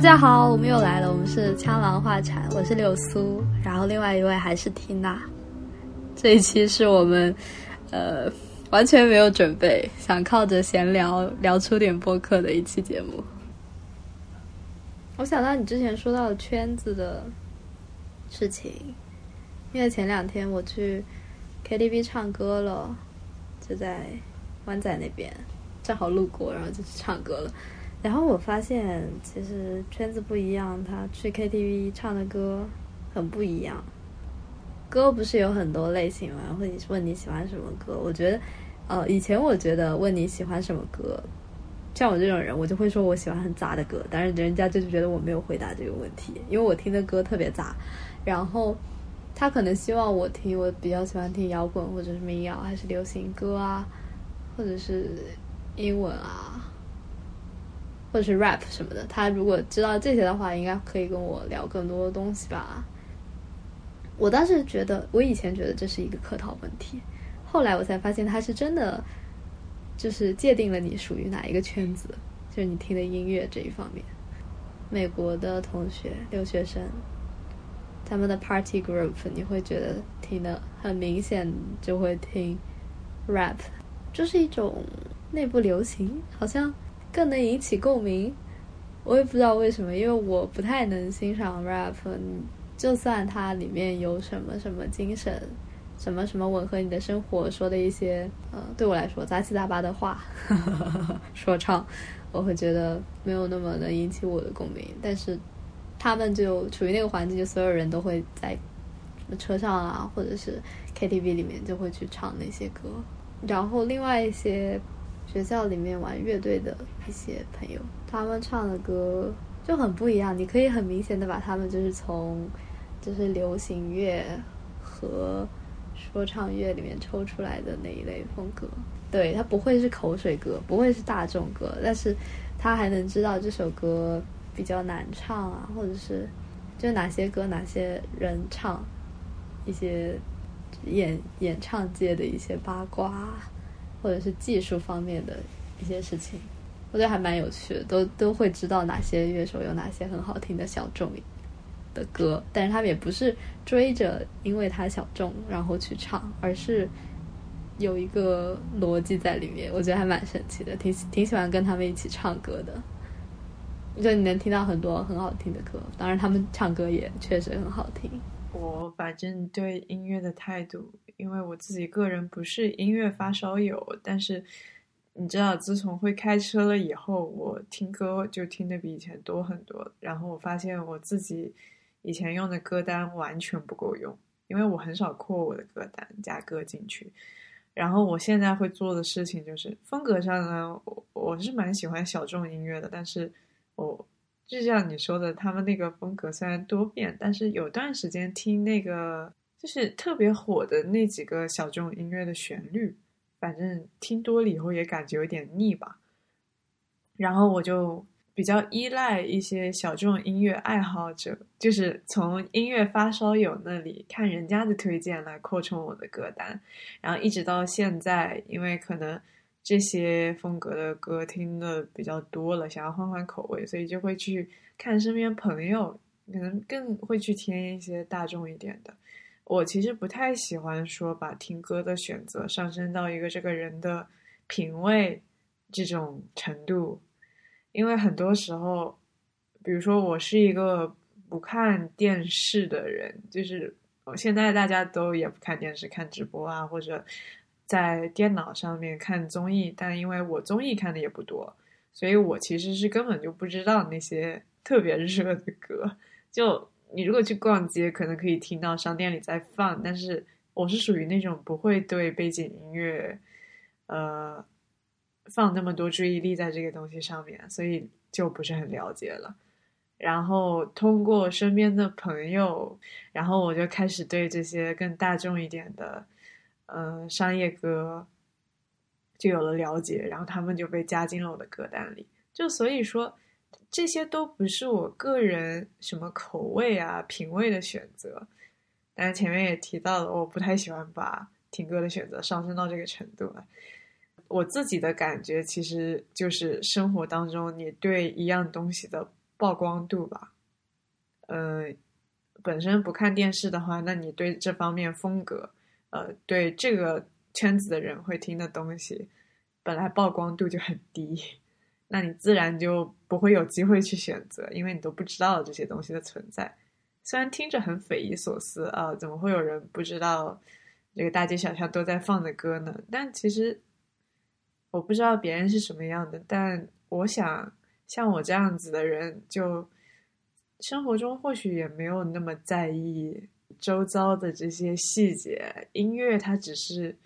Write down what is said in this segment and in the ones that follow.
大家好，我们又来了，我们是枪狼画禅，我是柳苏，然后另外一位还是缇娜。这一期是我们呃完全没有准备，想靠着闲聊聊出点播客的一期节目。我想到你之前说到的圈子的事情，因为前两天我去 KTV 唱歌了，就在湾仔那边，正好路过，然后就去唱歌了。然后我发现，其实圈子不一样，他去 KTV 唱的歌很不一样。歌不是有很多类型吗？会问你喜欢什么歌？我觉得，呃，以前我觉得问你喜欢什么歌，像我这种人，我就会说我喜欢很杂的歌，但是人家就是觉得我没有回答这个问题，因为我听的歌特别杂。然后他可能希望我听，我比较喜欢听摇滚或者是民谣，还是流行歌啊，或者是英文啊。或者是 rap 什么的，他如果知道这些的话，应该可以跟我聊更多的东西吧。我当时觉得，我以前觉得这是一个客套问题，后来我才发现他是真的，就是界定了你属于哪一个圈子，就是你听的音乐这一方面。美国的同学、留学生，他们的 party group，你会觉得听的很明显，就会听 rap，就是一种内部流行，好像。更能引起共鸣，我也不知道为什么，因为我不太能欣赏 rap，就算它里面有什么什么精神，什么什么吻合你的生活说的一些，呃，对我来说杂七杂八的话，说唱，我会觉得没有那么能引起我的共鸣。但是他们就处于那个环境，就所有人都会在车上啊，或者是 KTV 里面就会去唱那些歌，然后另外一些。学校里面玩乐队的一些朋友，他们唱的歌就很不一样。你可以很明显的把他们就是从就是流行乐和说唱乐里面抽出来的那一类风格。对他不会是口水歌，不会是大众歌，但是他还能知道这首歌比较难唱啊，或者是就哪些歌哪些人唱，一些演演唱界的一些八卦。或者是技术方面的一些事情，我觉得还蛮有趣的，都都会知道哪些乐手有哪些很好听的小众的歌，但是他们也不是追着因为他小众然后去唱，而是有一个逻辑在里面，我觉得还蛮神奇的，挺挺喜欢跟他们一起唱歌的，就你能听到很多很好听的歌，当然他们唱歌也确实很好听。我反正对音乐的态度。因为我自己个人不是音乐发烧友，但是你知道，自从会开车了以后，我听歌就听的比以前多很多。然后我发现我自己以前用的歌单完全不够用，因为我很少扩我的歌单加歌进去。然后我现在会做的事情就是风格上呢，我我是蛮喜欢小众音乐的，但是我就像你说的，他们那个风格虽然多变，但是有段时间听那个。就是特别火的那几个小众音乐的旋律，反正听多了以后也感觉有点腻吧。然后我就比较依赖一些小众音乐爱好者，就是从音乐发烧友那里看人家的推荐来扩充我的歌单。然后一直到现在，因为可能这些风格的歌听的比较多了，想要换换口味，所以就会去看身边朋友，可能更会去听一些大众一点的。我其实不太喜欢说把听歌的选择上升到一个这个人的品味这种程度，因为很多时候，比如说我是一个不看电视的人，就是现在大家都也不看电视、看直播啊，或者在电脑上面看综艺，但因为我综艺看的也不多，所以我其实是根本就不知道那些特别热的歌，就。你如果去逛街，可能可以听到商店里在放，但是我是属于那种不会对背景音乐，呃，放那么多注意力在这个东西上面，所以就不是很了解了。然后通过身边的朋友，然后我就开始对这些更大众一点的，呃，商业歌就有了了解，然后他们就被加进了我的歌单里。就所以说。这些都不是我个人什么口味啊、品味的选择，但是前面也提到了，我不太喜欢把听歌的选择上升到这个程度了。我自己的感觉其实就是生活当中，你对一样东西的曝光度吧。呃，本身不看电视的话，那你对这方面风格，呃，对这个圈子的人会听的东西，本来曝光度就很低，那你自然就不会有机会去选择，因为你都不知道这些东西的存在。虽然听着很匪夷所思啊，怎么会有人不知道这个大街小巷都在放的歌呢？但其实我不知道别人是什么样的，但我想像我这样子的人，就生活中或许也没有那么在意周遭的这些细节。音乐它只是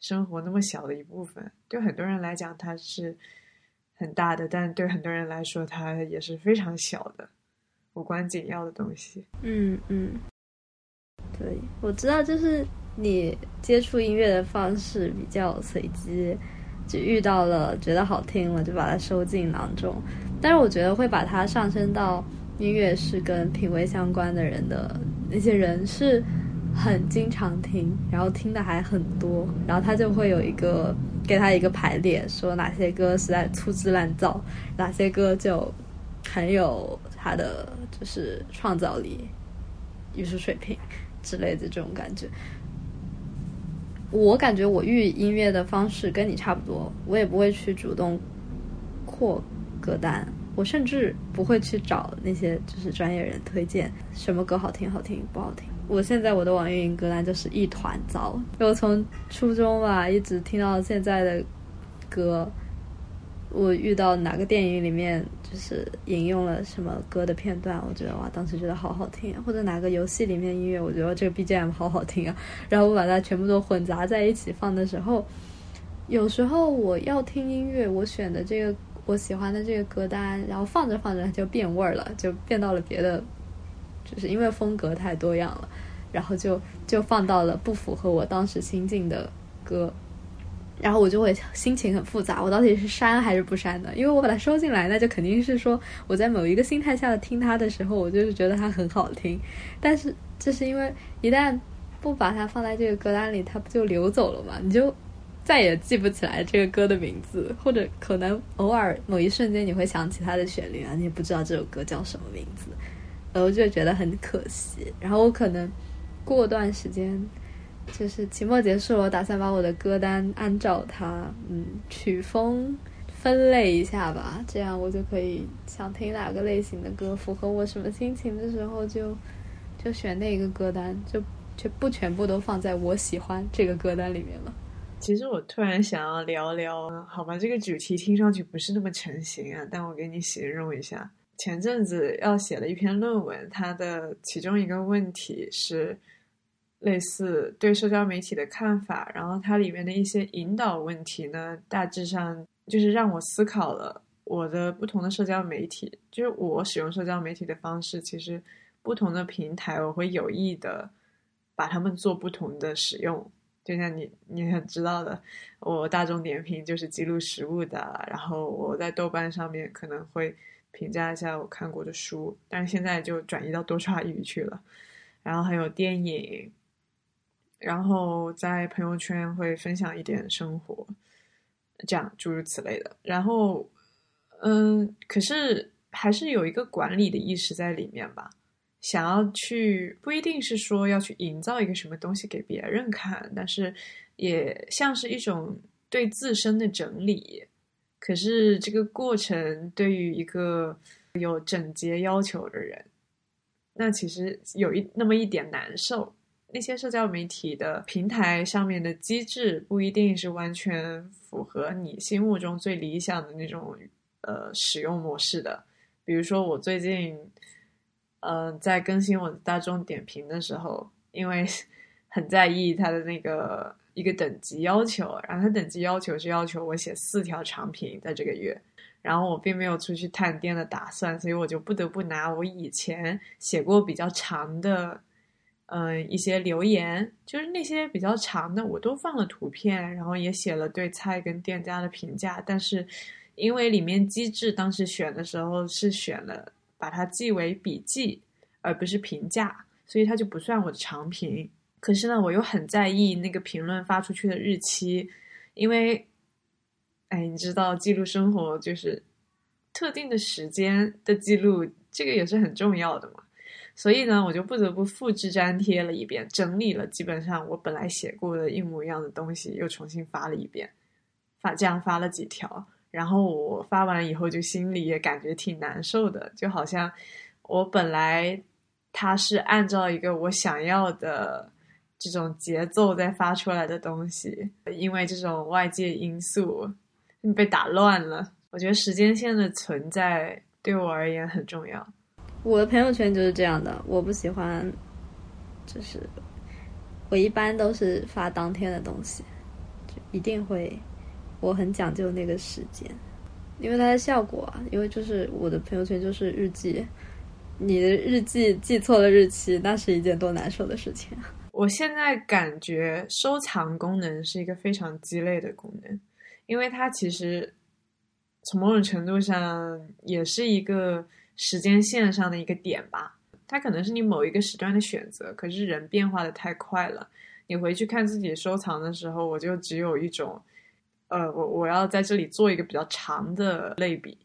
生活那么小的一部分，对很多人来讲它是很大的，但对很多人来说它也是非常小的。无关紧要的东西。嗯嗯，对，我知道，就是你接触音乐的方式比较随机，就遇到了觉得好听了，就把它收进囊中。但是我觉得会把它上升到音乐是跟品味相关的人的那些人是很经常听，然后听的还很多，然后他就会有一个给他一个排列，说哪些歌实在粗制滥造，哪些歌就很有他的。就是创造力、艺术水平之类的这种感觉。我感觉我遇音乐的方式跟你差不多，我也不会去主动扩歌单，我甚至不会去找那些就是专业人推荐什么歌好听、好听不好听。我现在我的网易云歌单就是一团糟，我从初中吧一直听到现在的歌。我遇到哪个电影里面就是引用了什么歌的片段，我觉得哇，当时觉得好好听；或者哪个游戏里面音乐，我觉得这个 BGM 好好听啊。然后我把它全部都混杂在一起放的时候，有时候我要听音乐，我选的这个我喜欢的这个歌单，然后放着放着就变味儿了，就变到了别的，就是因为风格太多样了，然后就就放到了不符合我当时心境的歌。然后我就会心情很复杂，我到底是删还是不删呢？因为我把它收进来，那就肯定是说我在某一个心态下的听它的时候，我就是觉得它很好听。但是这是因为一旦不把它放在这个歌单里，它不就流走了吗？你就再也记不起来这个歌的名字，或者可能偶尔某一瞬间你会想起它的旋律啊，你也不知道这首歌叫什么名字，呃，我就觉得很可惜。然后我可能过段时间。就是期末结束，我打算把我的歌单按照它，嗯，曲风分类一下吧，这样我就可以想听哪个类型的歌，符合我什么心情的时候，就就选那个歌单，就就不全部都放在我喜欢这个歌单里面了。其实我突然想要聊聊，好吧，这个主题听上去不是那么成型啊，但我给你形容一下，前阵子要写了一篇论文，它的其中一个问题是。类似对社交媒体的看法，然后它里面的一些引导问题呢，大致上就是让我思考了我的不同的社交媒体，就是我使用社交媒体的方式，其实不同的平台我会有意的把它们做不同的使用。就像你你很知道的，我大众点评就是记录食物的，然后我在豆瓣上面可能会评价一下我看过的书，但是现在就转移到多刷语去了，然后还有电影。然后在朋友圈会分享一点生活，这样诸如此类的。然后，嗯，可是还是有一个管理的意识在里面吧。想要去，不一定是说要去营造一个什么东西给别人看，但是也像是一种对自身的整理。可是这个过程对于一个有整洁要求的人，那其实有一那么一点难受。那些社交媒体的平台上面的机制不一定是完全符合你心目中最理想的那种呃使用模式的。比如说，我最近嗯在更新我的大众点评的时候，因为 很在意它的那个一个等级要求，然后它等级要求是要求我写四条长评在这个月，然后我并没有出去探店的打算，所以我就不得不拿我以前写过比较长的。嗯，一些留言就是那些比较长的，我都放了图片，然后也写了对菜跟店家的评价。但是因为里面机制当时选的时候是选了把它记为笔记，而不是评价，所以它就不算我的长评。可是呢，我又很在意那个评论发出去的日期，因为，哎，你知道记录生活就是特定的时间的记录，这个也是很重要的嘛。所以呢，我就不得不复制粘贴了一遍，整理了基本上我本来写过的一模一样的东西，又重新发了一遍，发这样发了几条。然后我发完以后，就心里也感觉挺难受的，就好像我本来它是按照一个我想要的这种节奏在发出来的东西，因为这种外界因素被打乱了。我觉得时间线的存在对我而言很重要。我的朋友圈就是这样的，我不喜欢，就是我一般都是发当天的东西，就一定会，我很讲究那个时间，因为它的效果啊，因为就是我的朋友圈就是日记，你的日记记错了日期，那是一件多难受的事情。我现在感觉收藏功能是一个非常鸡肋的功能，因为它其实从某种程度上也是一个。时间线上的一个点吧，它可能是你某一个时段的选择。可是人变化的太快了，你回去看自己收藏的时候，我就只有一种，呃，我我要在这里做一个比较长的类比。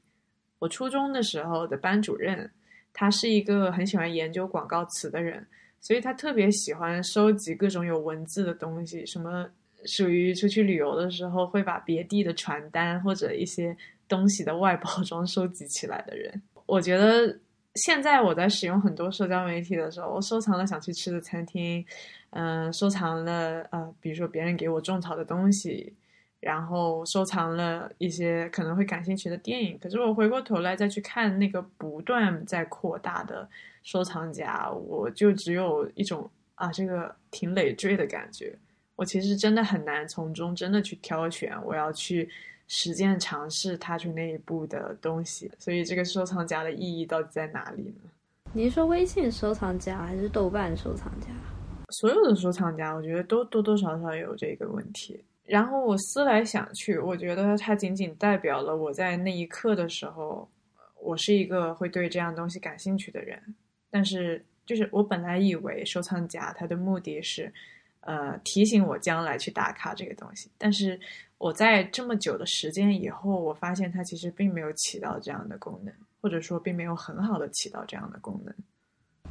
我初中的时候的班主任，他是一个很喜欢研究广告词的人，所以他特别喜欢收集各种有文字的东西，什么属于出去旅游的时候会把别地的传单或者一些东西的外包装收集起来的人。我觉得现在我在使用很多社交媒体的时候，我收藏了想去吃的餐厅，嗯，收藏了呃，比如说别人给我种草的东西，然后收藏了一些可能会感兴趣的电影。可是我回过头来再去看那个不断在扩大的收藏夹，我就只有一种啊，这个挺累赘的感觉。我其实真的很难从中真的去挑选我要去。实践尝试踏出那一步的东西，所以这个收藏夹的意义到底在哪里呢？你是说微信收藏夹还是豆瓣收藏夹？所有的收藏夹，我觉得都多多少少有这个问题。然后我思来想去，我觉得它仅仅代表了我在那一刻的时候，我是一个会对这样东西感兴趣的人。但是，就是我本来以为收藏夹它的目的是，呃，提醒我将来去打卡这个东西，但是。我在这么久的时间以后，我发现它其实并没有起到这样的功能，或者说并没有很好的起到这样的功能，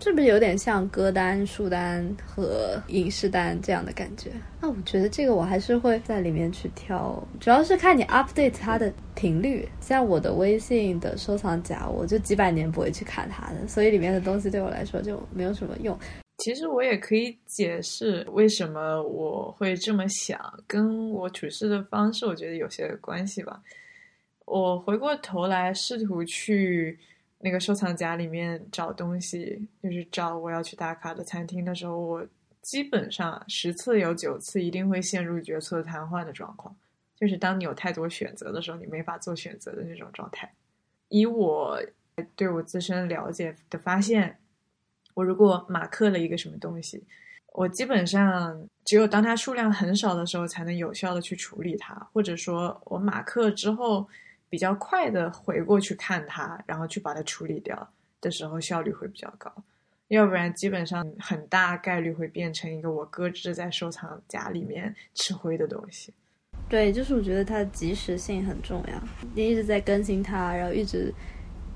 是不是有点像歌单、书单和影视单这样的感觉？那我觉得这个我还是会在里面去挑，主要是看你 update 它的频率。像我的微信的收藏夹，我就几百年不会去看它的，所以里面的东西对我来说就没有什么用。其实我也可以解释为什么我会这么想，跟我处事的方式我觉得有些关系吧。我回过头来试图去那个收藏夹里面找东西，就是找我要去打卡的餐厅的时候，我基本上十次有九次一定会陷入决策瘫痪的状况，就是当你有太多选择的时候，你没法做选择的那种状态。以我对我自身了解的发现。我如果马克了一个什么东西，我基本上只有当它数量很少的时候，才能有效的去处理它，或者说我马克之后比较快的回过去看它，然后去把它处理掉的时候，效率会比较高。要不然，基本上很大概率会变成一个我搁置在收藏夹里面吃灰的东西。对，就是我觉得它的及时性很重要，你一直在更新它，然后一直。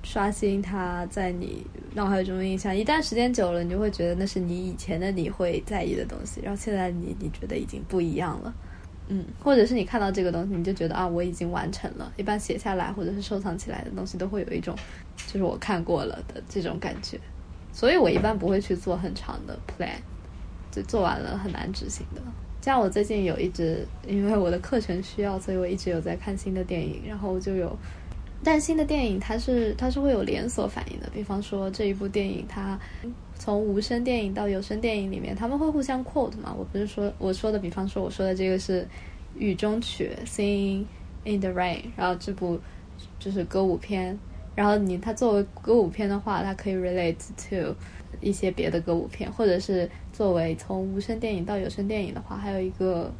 刷新它在你脑海中的印象，一旦时间久了，你就会觉得那是你以前的你会在意的东西，然后现在你你觉得已经不一样了，嗯，或者是你看到这个东西，你就觉得啊，我已经完成了。一般写下来或者是收藏起来的东西，都会有一种就是我看过了的这种感觉，所以我一般不会去做很长的 plan，就做完了很难执行的。像我最近有一直因为我的课程需要，所以我一直有在看新的电影，然后就有。但新的电影它是它是会有连锁反应的，比方说这一部电影它从无声电影到有声电影里面，他们会互相 quote 嘛？我不是说我说的，比方说我说的这个是雨中曲 （Sing in the Rain），然后这部就是歌舞片，然后你它作为歌舞片的话，它可以 relate to 一些别的歌舞片，或者是作为从无声电影到有声电影的话，还有一个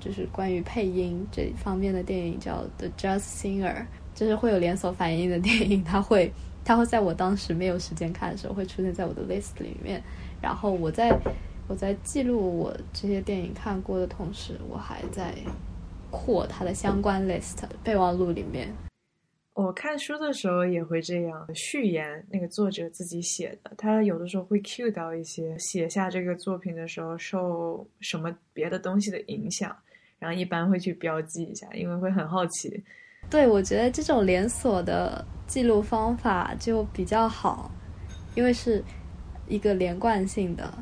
就是关于配音这方面的电影叫 The Jazz Singer。就是会有连锁反应的电影，它会，它会在我当时没有时间看的时候，会出现在我的 list 里面。然后我在我在记录我这些电影看过的同时，我还在扩它的相关 list 备忘录里面。我看书的时候也会这样，序言那个作者自己写的，他有的时候会 cue 到一些写下这个作品的时候受什么别的东西的影响，然后一般会去标记一下，因为会很好奇。对，我觉得这种连锁的记录方法就比较好，因为是一个连贯性的、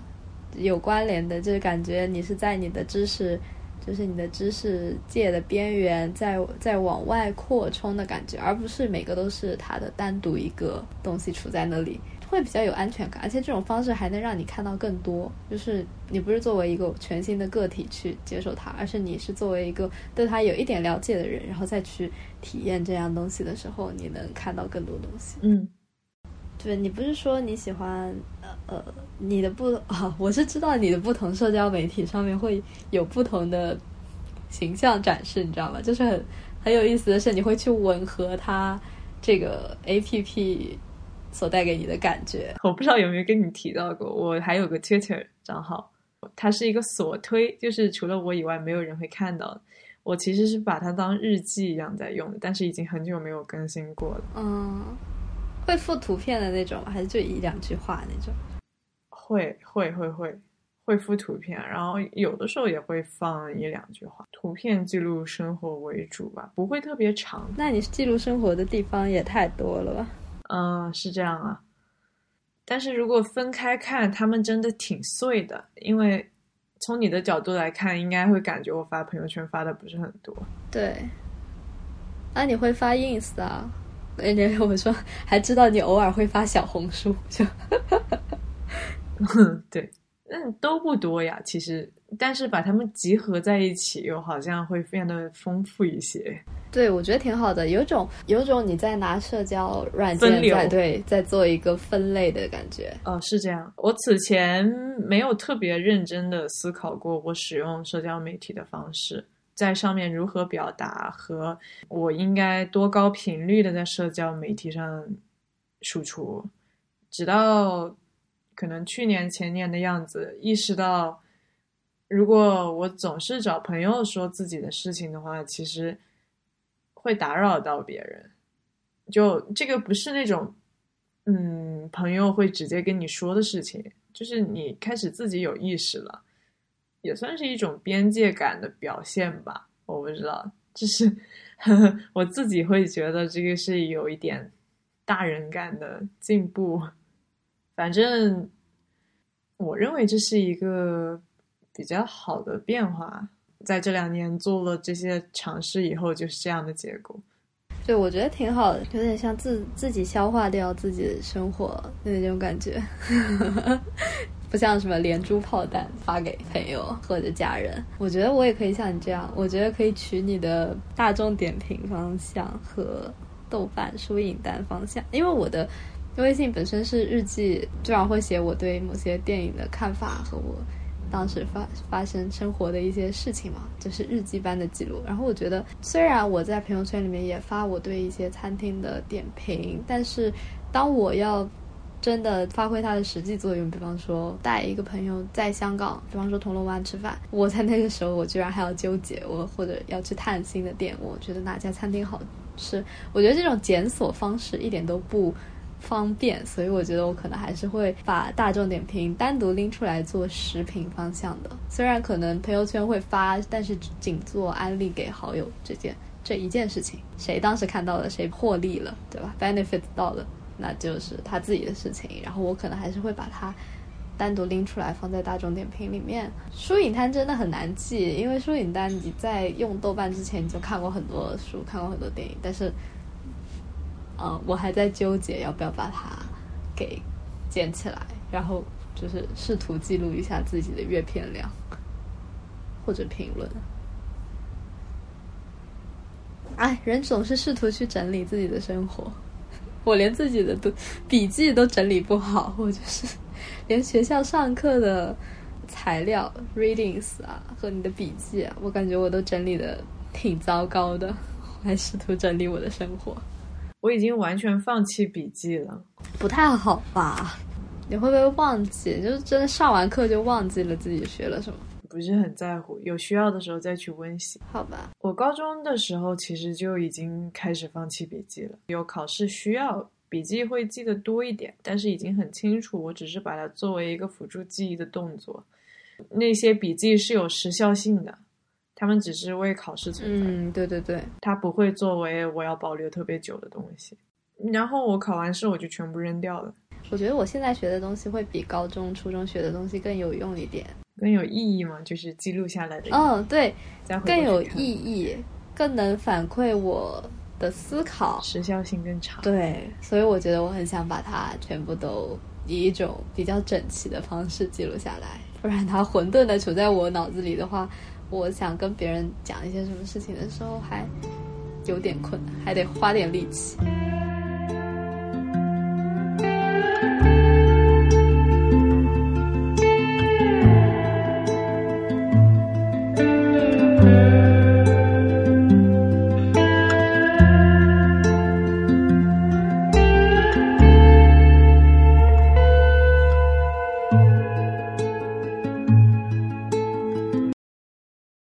有关联的，就是感觉你是在你的知识。就是你的知识界的边缘在在往外扩充的感觉，而不是每个都是它的单独一个东西处在那里，会比较有安全感。而且这种方式还能让你看到更多，就是你不是作为一个全新的个体去接受它，而是你是作为一个对它有一点了解的人，然后再去体验这样东西的时候，你能看到更多东西。嗯。对你不是说你喜欢呃你的不 啊？我是知道你的不同社交媒体上面会有不同的形象展示，你知道吗？就是很很有意思的是，你会去吻合它这个 A P P 所带给你的感觉。我不知道有没有跟你提到过，我还有个 Twitter 账号，它是一个锁推，就是除了我以外没有人会看到。我其实是把它当日记一样在用的，但是已经很久没有更新过了。嗯。会附图片的那种，还是就一两句话那种？会会会会会附图片，然后有的时候也会放一两句话。图片记录生活为主吧，不会特别长。那你记录生活的地方也太多了吧？嗯，是这样啊。但是如果分开看，他们真的挺碎的，因为从你的角度来看，应该会感觉我发朋友圈发的不是很多。对。那你会发 ins 啊？人家我说，还知道你偶尔会发小红书，就，对，嗯，都不多呀，其实，但是把它们集合在一起，又好像会变得丰富一些。对，我觉得挺好的，有种有种你在拿社交软件在对，在做一个分类的感觉。哦，是这样。我此前没有特别认真的思考过我使用社交媒体的方式。在上面如何表达和我应该多高频率的在社交媒体上输出，直到可能去年前年的样子，意识到如果我总是找朋友说自己的事情的话，其实会打扰到别人。就这个不是那种嗯朋友会直接跟你说的事情，就是你开始自己有意识了。也算是一种边界感的表现吧，我不知道，就是呵 呵我自己会觉得这个是有一点大人感的进步。反正我认为这是一个比较好的变化，在这两年做了这些尝试以后，就是这样的结果。对，我觉得挺好的，有点像自自己消化掉自己的生活那种感觉。不像什么连珠炮弹发给朋友或者家人，我觉得我也可以像你这样，我觉得可以取你的大众点评方向和豆瓣书影单方向，因为我的微信本身是日记，经常会写我对某些电影的看法和我当时发发生生活的一些事情嘛，就是日记般的记录。然后我觉得，虽然我在朋友圈里面也发我对一些餐厅的点评，但是当我要真的发挥它的实际作用，比方说带一个朋友在香港，比方说铜锣湾吃饭，我在那个时候我居然还要纠结，我或者要去探新的店，我觉得哪家餐厅好吃，我觉得这种检索方式一点都不方便，所以我觉得我可能还是会把大众点评单独拎出来做食品方向的，虽然可能朋友圈会发，但是仅做安利给好友这件这一件事情，谁当时看到了谁获利了，对吧？benefit 到了。那就是他自己的事情，然后我可能还是会把它单独拎出来放在大众点评里面。书影单真的很难记，因为书影单你在用豆瓣之前你就看过很多书，看过很多电影，但是，嗯，我还在纠结要不要把它给捡起来，然后就是试图记录一下自己的阅片量或者评论。哎，人总是试图去整理自己的生活。我连自己的都笔记都整理不好，我就是连学校上课的材料 readings 啊和你的笔记啊，我感觉我都整理的挺糟糕的。我还试图整理我的生活，我已经完全放弃笔记了，不太好吧？你会不会忘记？就是真的上完课就忘记了自己学了什么？不是很在乎，有需要的时候再去温习。好吧，我高中的时候其实就已经开始放弃笔记了，有考试需要笔记会记得多一点，但是已经很清楚，我只是把它作为一个辅助记忆的动作。那些笔记是有时效性的，他们只是为考试存在，嗯，对对对，它不会作为我要保留特别久的东西。然后我考完试我就全部扔掉了，我觉得我现在学的东西会比高中、初中学的东西更有用一点。更有意义嘛，就是记录下来的，嗯，对，更有意义，更能反馈我的思考。时效性更长。对，所以我觉得我很想把它全部都以一种比较整齐的方式记录下来，不然它混沌的处在我脑子里的话，我想跟别人讲一些什么事情的时候还有点困难，还得花点力气。